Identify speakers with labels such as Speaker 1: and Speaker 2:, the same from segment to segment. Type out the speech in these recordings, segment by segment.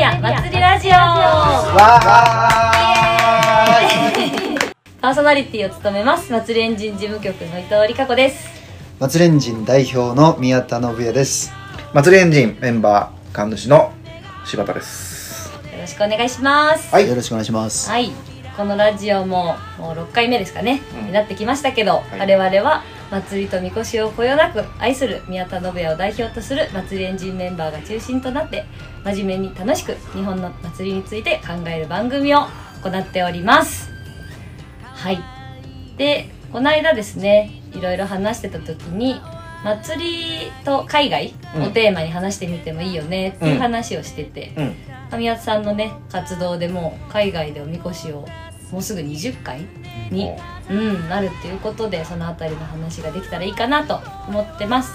Speaker 1: メディア祭りラジオパーソナリティを務めます祭りエンジン事務局の伊藤理香子です
Speaker 2: 祭りエンジン代表の宮田信也です
Speaker 3: 祭りエンジンメンバー神主の柴田です
Speaker 1: よろしくお願いします
Speaker 3: はい
Speaker 2: よろしくお願いします、
Speaker 1: はい。このラジオももう6回目ですかね、
Speaker 3: うん。
Speaker 1: になってきましたけど、
Speaker 3: い。
Speaker 1: 我々は祭りとみこしをこよなく愛する宮田信也を代表とする祭りエンジンメンバーが中心となって真面目に楽しく日本の祭りについて考える番組を行っております。はい。でこの間ですねいろいろ話してた時に祭りと海外
Speaker 3: うん。
Speaker 1: をテーマに話してみてもいいよねっていう話をしてて、
Speaker 3: うん。
Speaker 1: 宮田さんのね活動でも海外でおみこしをもうすぐ20回に、うん、なるっていうことでそのあたりの話ができたらいいかなと思ってます。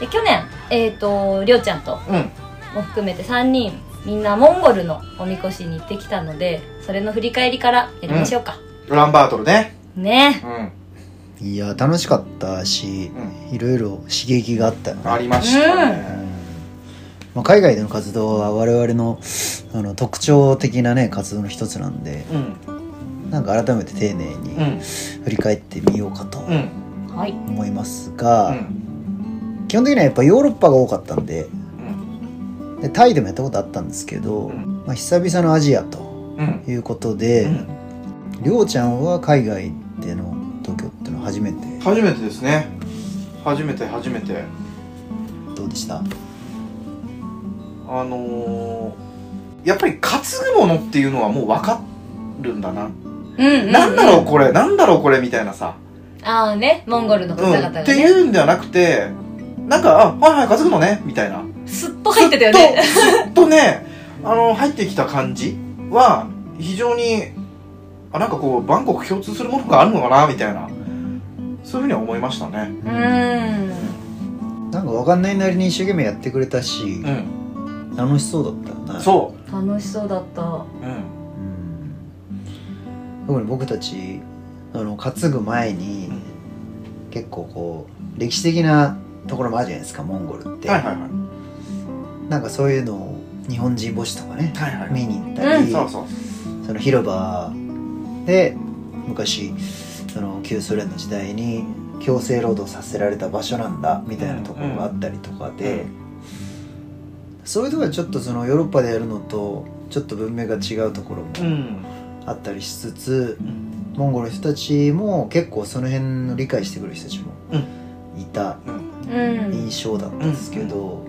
Speaker 1: で去年えっ、とりょうちゃんと
Speaker 3: うん。
Speaker 1: も含めて3人みんなモンゴルのおみこしに行ってきたのでそれの振り返りからやりましょうか、
Speaker 3: ウランバートルね。
Speaker 1: ね。
Speaker 3: うん。
Speaker 2: いや楽しかったし、
Speaker 3: う
Speaker 2: いろいろ刺激があったよね。
Speaker 3: ありましたね。
Speaker 2: まあ、海外での活動は我々のあの特徴的なね活動の一つなんで
Speaker 3: うん
Speaker 2: なんか改めて丁寧
Speaker 3: う
Speaker 2: に
Speaker 3: ん。
Speaker 2: 振り返ってみようかと思います
Speaker 3: う
Speaker 2: が、
Speaker 3: ん。
Speaker 2: 基本的にはやっぱヨーロッパが多かったんで
Speaker 3: うん。
Speaker 2: でタイでもやったことあったんですけど、
Speaker 3: うん。
Speaker 2: まあ、久々のアジアと
Speaker 3: うん。
Speaker 2: いうことで、
Speaker 3: うん。
Speaker 2: りょうちゃんは海外での東京っていうのは初めて
Speaker 3: 初めてですね。初めて初めて。
Speaker 2: どうでした？
Speaker 3: あのー、やっぱり担ぐものっていうのはもう分かるんだな、
Speaker 1: うんうん、うん、
Speaker 3: なんだろうこれなんだろうこれみたいなさ、
Speaker 1: ああねモンゴルの
Speaker 3: うん、
Speaker 1: 方々が
Speaker 3: って
Speaker 1: ね、
Speaker 3: いうんではなくてなんかあはいはい担ぐのねみたいな。
Speaker 1: すっと入ってたよね。
Speaker 3: ずっとずっとねあの入ってきた感じは非常にあなんかこうバンコク共通するものがあるのかなみたいな。そういうふうには思いましたね。
Speaker 1: うん。
Speaker 2: なんか分かんないなりに一生懸命やってくれたし
Speaker 3: う、ん。
Speaker 2: 楽しそうだったよな
Speaker 3: そ
Speaker 1: 楽しそうだった。
Speaker 3: ううん
Speaker 2: うん特に僕たちあの担ぐ前に、
Speaker 3: うん。
Speaker 2: 結構こう歴史的なところもあるじゃないですかモンゴルって、
Speaker 3: はいはいはい。
Speaker 2: なんかそういうのを日本人墓地とかね
Speaker 3: はいはい
Speaker 2: 見に行ったり、
Speaker 3: そうそう。
Speaker 2: その広場で昔その旧ソ連の時代に強制労働させられた場所なんだみたいなところがあったりとかで、そういうところはちょっとそのヨーロッパでやるのとちょっと文明が違うところも
Speaker 3: うん
Speaker 2: あったりしつつ、
Speaker 3: うん。
Speaker 2: モンゴルの人たちも結構その辺の理解してくれる人たちもいた印象だったんですけど、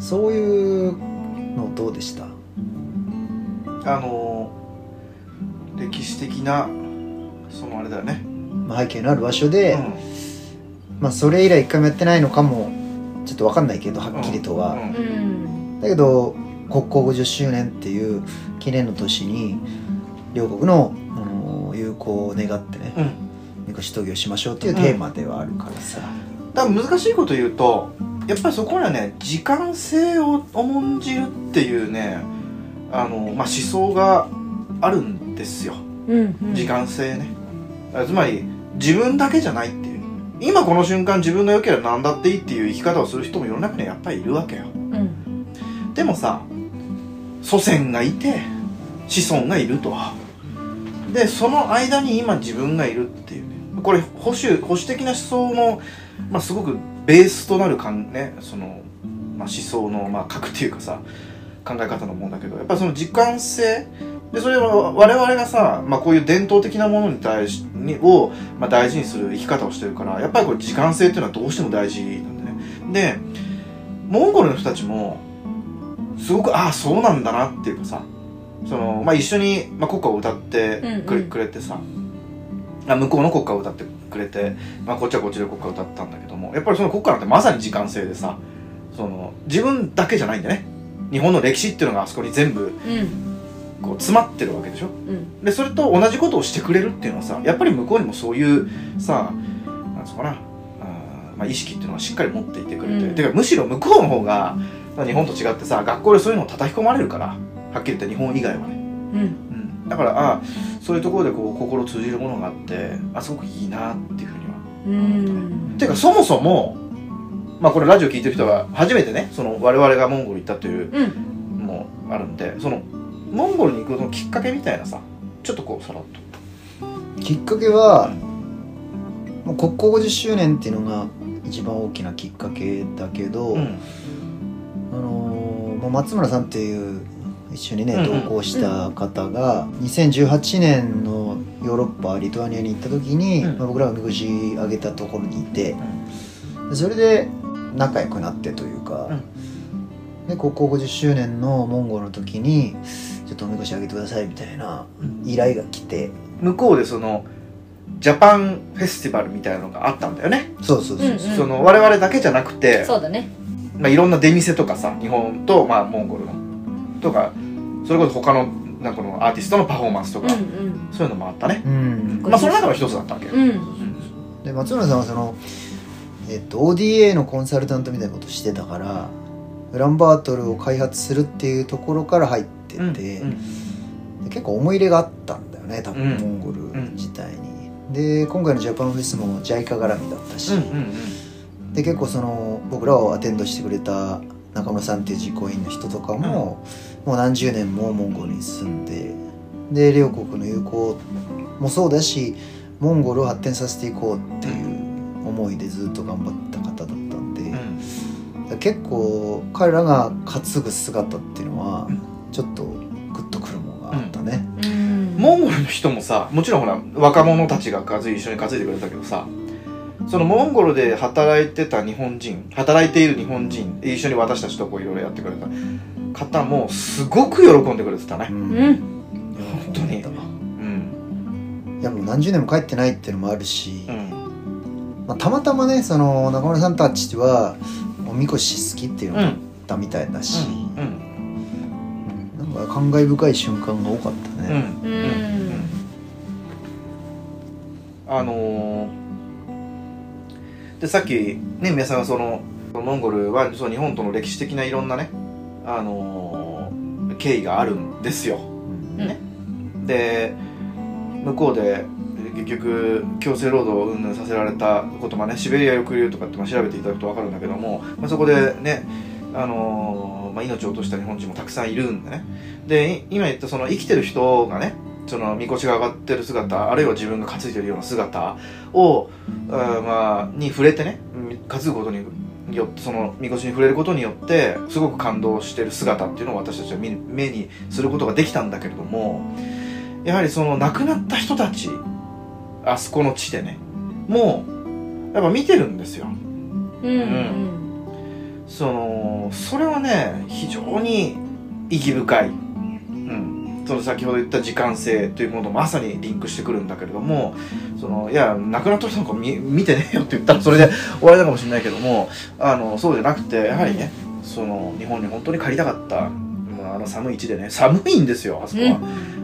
Speaker 2: そういうのどうでした？
Speaker 3: あのー歴史的なそのあれだよね。
Speaker 2: まあ背景のある場所で、
Speaker 3: うん。
Speaker 2: まあそれ以来一回もやってないのかもちょっと分かんないけどはっきりとは、
Speaker 3: うん。
Speaker 1: うん。
Speaker 2: だけど国交50周年っていう記念の年に両国の、あの友好を願ってね
Speaker 3: うん。
Speaker 2: みこし闘技をしましょうっていうテーマではあるからさ、
Speaker 3: だから難しいこと言うとやっぱりそこにはね時間性を重んじるっていうねあの、まあ、思想があるんですよ。
Speaker 1: うんうん。
Speaker 3: 時間性ね。つまり自分だけじゃないっていう。今この瞬間自分が良ければ何だっていいっていう生き方をする人も世の中にはやっぱりいるわけよ。
Speaker 1: うん。
Speaker 3: でもさ祖先がいて子孫がいるとでその間に今自分がいるっていう。ねこれ保守保守的な思想の、まあ、すごくベースとなるかん、ね、その、まあ、思想の、まあ、核っていうかさ考え方のもんだけどやっぱその時間性でそれは我々がさ、まあ、こういう伝統的なものに対しにを、まあ、大事にする生き方をしてるからやっぱりこれ時間性っていうのはどうしても大事なんだね。でモンゴルの人たちもすごくああそうなんだなっていうかさその、まあ、一緒に、まあ、国歌を歌ってくれ,、くれてさ。あ向こうの国歌を歌ってくれて、まあ、こっちはこっちで国歌を歌ったんだけどもやっぱりその国歌なんてまさに時間性でさその自分だけじゃないんだよね。日本の歴史っていうのがあそこに全部
Speaker 1: うん。
Speaker 3: こう詰まってるわけでしょ。
Speaker 1: うん。
Speaker 3: でそれと同じことをしてくれるっていうのはさやっぱり向こうにもそういうさなんつうのかなまあ、意識っていうのはしっかり持っていてくれて、
Speaker 1: うん。
Speaker 3: てかむしろ向こうの方が日本と違ってさ学校でそういうのを叩き込まれるからはっきり言って日本以外はね、
Speaker 1: うん。
Speaker 3: うん、だからあそういうところでこう心通じるものがあってあすごくいいなっていうふうには。
Speaker 1: うん。
Speaker 3: ていうかそもそもまあこれラジオ聞いてる人は初めてねその我々がモンゴル行ったという
Speaker 1: うん。
Speaker 3: もうあるんでそのモンゴルに行くのきっかけみたいなさちょっとこうさらっと。
Speaker 2: きっかけは、もう国交50周年っていうのが一番大きなきっかけだけど、
Speaker 3: うん。
Speaker 2: あのーまあ松村さんっていう一緒にね同行した方が2018年のヨーロッパリトアニアに行った時に、僕らがみこし上げたところにいてでそれで仲良くなってというか、で国交50周年のモンゴルの時にちょっとおみこし上げてくださいみたいな依頼が来て。
Speaker 3: 向こうでそのジャパンフェスティバルみたいなのがあったんだよね、
Speaker 2: そうそうそう、
Speaker 1: うんうん。
Speaker 3: その我々だけじゃなくて、
Speaker 1: そうだね。
Speaker 3: まあ、いろんな出店とかさ日本と、まあ、モンゴルのとかそれこそ他のなんかこのアーティストのパフォーマンスとか、
Speaker 1: うんうん。
Speaker 3: そういうのもあったね、
Speaker 2: うん。
Speaker 3: まあその中の一つだったわけ。よ、
Speaker 1: うん。
Speaker 2: で松村さんはその、えっと、ODA のコンサルタントみたいなことしてたからウランバートルを開発するっていうところから入ってて、
Speaker 3: うんうん。
Speaker 2: で結構思い入れがあったんだよね多分、
Speaker 3: うん。
Speaker 2: モンゴル自体に、で今回のジャパンフェスも JICA 絡みだったし、
Speaker 3: うんうん
Speaker 2: で結構その僕らをアテンドしてくれた中村さんっていう実行委員の人とかも、もう何十年もモンゴルに住んでで両国の友好もそうだしモンゴルを発展させていこうっていう思いでずっと頑張った方だったんで、
Speaker 3: うん。
Speaker 2: 結構彼らが担ぐ姿っていうのはちょっとグッとくるものがあったね、
Speaker 1: うん。
Speaker 3: モンゴルの人もさもちろんほら若者たちが一緒に担いでくれたけどさそのモンゴルで働いてた日本人働いている日本人一緒に私たちとこういろいろやってくれた方もすごく喜んでくれてたね。
Speaker 2: うん。
Speaker 3: 本当に。
Speaker 2: だな
Speaker 3: うん。
Speaker 2: いやもう何十年も帰ってないっていうのもあるし、
Speaker 3: うん。
Speaker 2: まあ、たまたまねその中村さんたちはおみこし好きっていうのがあっ
Speaker 3: うん
Speaker 2: たみたいだし、
Speaker 3: うん。
Speaker 2: うん。なんか感慨深い瞬間が多かった
Speaker 3: うん。
Speaker 2: ね、
Speaker 1: うん。
Speaker 3: うん。あのーでさっきね皆さんがそのモンゴルはその日本との歴史的ないろんなねあのー経緯があるんですよ。
Speaker 2: うん。
Speaker 1: ね。
Speaker 3: で向こうで結局強制労働を云々させられたこともねシベリア抑留とかってまあ調べていただくと分かるんだけども、まあ、そこでね、あのーまあ、命を落とした日本人もたくさんいるんでね。でい今言ったその生きてる人がねそのみこしが上がってる姿あるいは自分が担いでるような姿を、あーまあ、に触れてね担ぐことによそのみこしに触れることによってすごく感動してる姿っていうのを私たちは見目にすることができたんだけれどもやはりその亡くなった人たちあそこの地でねもうやっぱ見てるんですよ。
Speaker 1: うんうん
Speaker 3: そのそれはね非常に意義深い、うん、その先ほど言った時間性というものとまさにリンクしてくるんだけれどもそのいや亡くなった人なんか見見てねえよって言ったらそれで 終わりだかもしれないけどもあのそうじゃなくてやはりねその日本に本当に帰りたかったもうあの寒い地でね寒いんですよあそこは。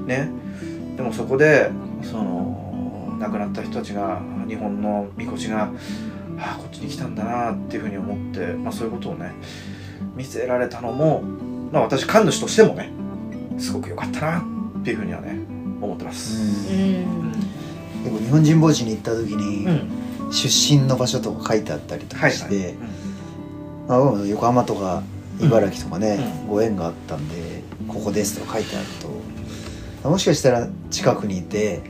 Speaker 3: ねでもそこでその亡くなった人たちが日本のみこしがああこっちに来たんだなっていうふうに思って、まあ、そういうことをね見せられたのも、まあ、私神主としてもねすごく良かったなっていうふうにはね思ってます。
Speaker 2: うん。
Speaker 1: うん
Speaker 2: 結構日本人墓地に行った時に、
Speaker 3: うん。
Speaker 2: 出身の場所とか書いてあったりと
Speaker 3: はいはい。
Speaker 2: かして、まあ、僕も横浜とか茨城とかね、
Speaker 3: う
Speaker 2: ご縁があったんでここですとか書いてあると。もしかしたら近くにいて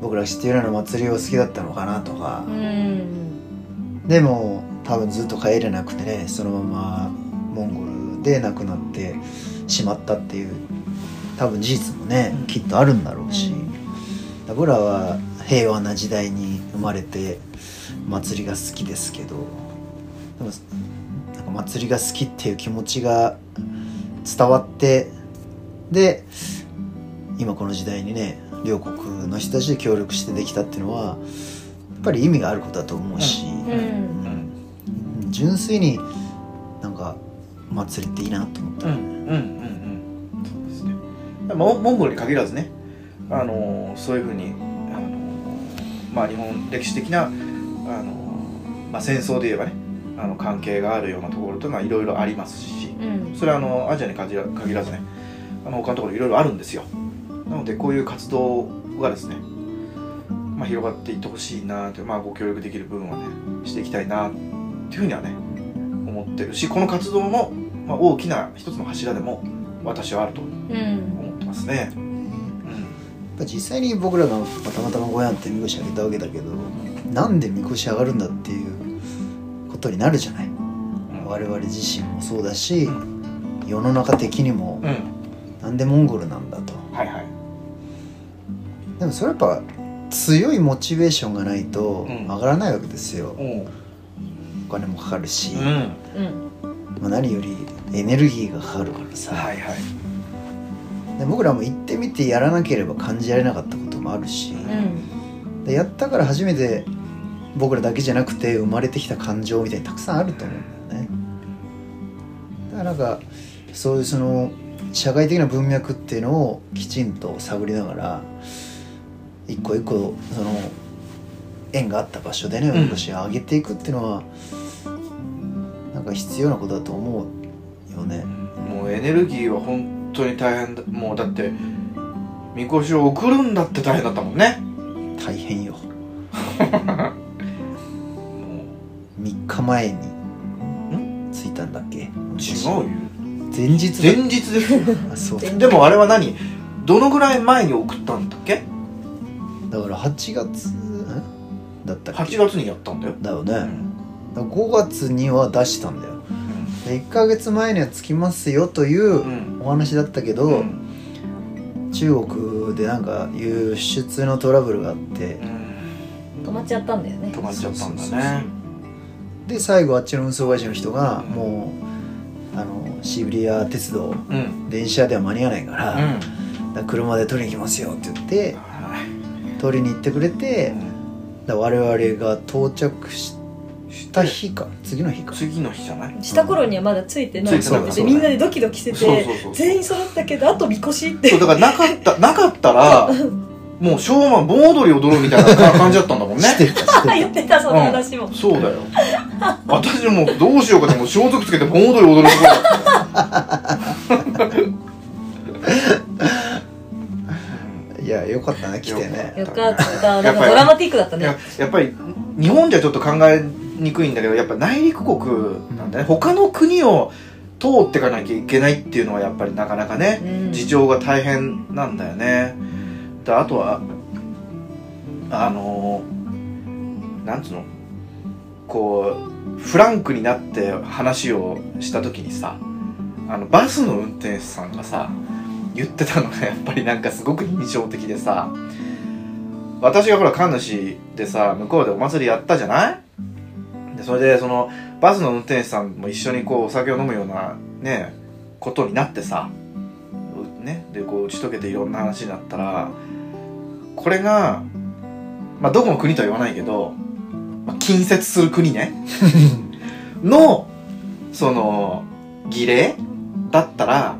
Speaker 2: 僕らが知っているような祭りを好きだったのかなとか。
Speaker 1: う、ん。
Speaker 2: でも多分ずっと帰れなくてねそのままモンゴルで亡くなってしまったっていう多分事実もね、
Speaker 3: うん。
Speaker 2: きっとあるんだろうし、
Speaker 1: うん。
Speaker 2: 僕らは平和な時代に生まれて祭りが好きですけどでもなんか祭りが好きっていう気持ちが伝わってで今この時代にね両国の人たちで協力してできたっていうのはやっぱり意味があることだと思うし、
Speaker 1: うん。
Speaker 3: うん。
Speaker 2: 純粋になんか祭りっていいなと思った、
Speaker 3: うんうん。うん。うんモモンゴルに限らずねあのそういうふうにあのまあ日本歴史的なあの、まあ、戦争で言えばねあの関係があるようなところというのはいろいろありますし
Speaker 1: うん。
Speaker 3: それはあのアジアに限らずねあの他のところいろいろあるんですよ。なのでこういう活動がですね、まあ、広がっていってほしいなという、まあ、ご協力できる部分はねしていきたいなっていうふうにはね思ってるしこの活動の、まあ、大きな一つの柱でも私はあると
Speaker 1: うん。
Speaker 3: 思ますね。うん。
Speaker 2: やっぱ実際に僕らがまあたまたまごやんってみこしあげたわけだけどなんでみこし上がるんだっていうことになるじゃない？我々自身もそうだし世の中的にも
Speaker 3: うん、
Speaker 2: なんでモンゴルなんだと。
Speaker 3: はいはい。
Speaker 2: でもそれやっぱ強いモチベーションがないと
Speaker 3: うん。
Speaker 2: 上がらないわけですよ、
Speaker 3: お
Speaker 2: お金もかかるし、
Speaker 3: うん、
Speaker 1: うん。
Speaker 2: まあ、何よりエネルギーがかかるからさ、
Speaker 3: はいはい。
Speaker 2: で僕らも行ってみてやらなければ感じられなかったこともあるし、
Speaker 1: うん。
Speaker 2: でやったから初めて僕らだけじゃなくて生まれてきた感情みたいにたくさんあると思うんだよね。だからなんかそういうその社会的な文脈っていうのをきちんと探りながら一個一個その縁があった場所でね
Speaker 3: うん。
Speaker 2: おみこしを上げていくっていうのは、なんか必要なことだと思うよね。
Speaker 3: もうエネルギーは本当に大変だ。もうだってみこしを送るんだって大変だったもんね。
Speaker 2: 大変よ。
Speaker 3: も
Speaker 2: 3日前に着いたんだっけ？
Speaker 3: う違うよ。
Speaker 2: 前日だ。
Speaker 3: 前日ですよ。
Speaker 2: あそう。
Speaker 1: 前
Speaker 3: でもあれは何？どのぐらい前に送ったんだっけ？
Speaker 2: だから8月んだったっけ
Speaker 3: ？8月にやったんだよ、
Speaker 2: だよね、
Speaker 3: うん。
Speaker 2: だから5月には出したんだよ。で1ヶ月前には着きますよという
Speaker 3: うん。
Speaker 2: お話だったけど、
Speaker 3: うん。
Speaker 2: 中国でなんか輸出のトラブルがあって
Speaker 1: 止まっちゃったんだよね。
Speaker 3: 止まっちゃったんだ
Speaker 2: そうそうそう
Speaker 3: ね
Speaker 2: で最後あっちの運送会社の人が
Speaker 3: うん。
Speaker 2: もうあのシベリア鉄道
Speaker 3: うん。
Speaker 2: 電車では間に合わないから,、
Speaker 3: うん。
Speaker 2: だから車で取りに行きますよって言って
Speaker 3: はい。
Speaker 2: 取りに行ってくれて我々が到着した日か次の日か。
Speaker 3: 次の日じゃない？
Speaker 1: した頃にはまだついてない。
Speaker 3: ついてなかった
Speaker 1: でみんなでドキドキしてて
Speaker 3: そうそうそう
Speaker 1: 全員揃ったけどあとみこしって。
Speaker 3: そうだからなかったなかったらもう昭和盆踊り踊るみたいな感じだったんだもんね。
Speaker 2: してたしてた。
Speaker 1: 言ってたその話も、
Speaker 3: そうだよ。私もどうしようかってもう装束つけて盆踊り踊るところだった。よ
Speaker 2: いやよかったね来てね。
Speaker 1: よかった。なんかドラマティックだったね。
Speaker 3: やっぱり日本じゃちょっと考えにくいんだけどやっぱ内陸国なんだね。他の国を通っていかなきゃいけないっていうのはやっぱりなかなかね
Speaker 1: うん。
Speaker 3: 事情が大変なんだよね。であとはあのなんつうの？こうフランクになって話をした時にさあのバスの運転手さんがさ言ってたのがやっぱりなんかすごく印象的でさ私がほら神主でさ向こうでお祭りやったじゃない？でそれでそのバスの運転手さんも一緒にこうお酒を飲むようなねことになってさうねでこう打ち解けていろんな話になったらこれがまあどこの国とは言わないけど、まあ、近接する国ね。のその儀礼だったら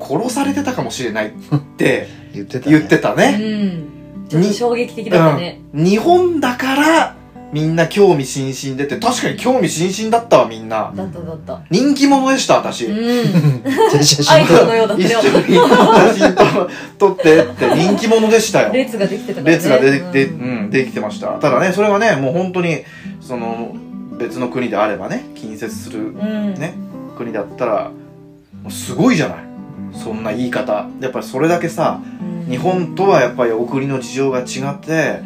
Speaker 3: 殺されてたかもしれないって
Speaker 2: 言ってた、ね、
Speaker 3: 言ってた
Speaker 1: う
Speaker 3: ね、
Speaker 1: ん。ちょっと衝撃的だったね、
Speaker 3: うん。日本だからみんな興味津々でって確かに興味津々だったわみんな。
Speaker 1: だっただった。
Speaker 3: 人気者でした私、
Speaker 1: うん。
Speaker 2: じゃあ写
Speaker 1: アイ
Speaker 2: 真撮
Speaker 1: ドルのようだった
Speaker 3: 一
Speaker 1: よ
Speaker 3: 緒に写真と撮ってって 人気者でしたよ。
Speaker 1: 列ができてたからね。
Speaker 3: 列が出てきて、
Speaker 1: う
Speaker 3: うんん、できてました。ただねそれがねもう本当にその別の国であればね近接する
Speaker 1: うん。
Speaker 3: ね国だったらもうすごいじゃない。そんな言い方。やっぱりそれだけさ
Speaker 1: うん。
Speaker 3: 日本とはやっぱりお国の事情が違って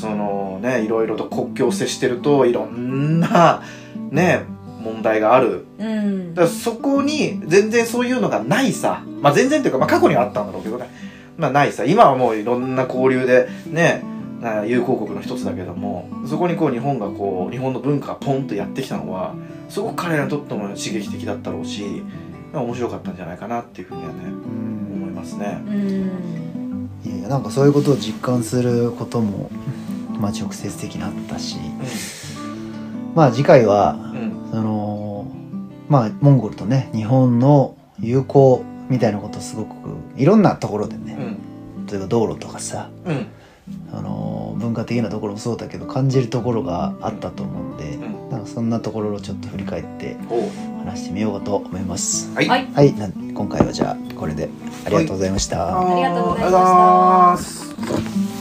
Speaker 3: そのねいろいろと国境を接してるといろんなね問題がある。
Speaker 1: うん。
Speaker 3: だからそこに全然そういうのがないさ。まあ全然というか、まあ、過去にはあったんだろうけどね。まあないさ。今はもういろんな交流でねあ友好国の一つだけどもそこにこう日本がこう日本の文化がポンとやってきたのはすごく彼らにとっても刺激的だったろうしまあ面白かったんじゃないかなっていうふうにはね
Speaker 2: うん。
Speaker 3: 思いますね。
Speaker 1: うん。
Speaker 2: いやいやなんかそういうことを実感することもまあ直接的にあったしまあ次回は
Speaker 3: うん。
Speaker 2: そのまあモンゴルとね日本の友好みたいなことをすごくいろんなところでね
Speaker 3: うん。
Speaker 2: 例えば道路とかさ
Speaker 3: うん。
Speaker 2: あの文化的なところもそうだけど感じるところがあったと思うんで、
Speaker 3: ん。
Speaker 2: なんかそんなところをちょっと振り返って話してみようかと思います。
Speaker 3: はい。
Speaker 1: はい。
Speaker 2: は今回はじゃあこれでありがとうございました。
Speaker 1: ありがとうございました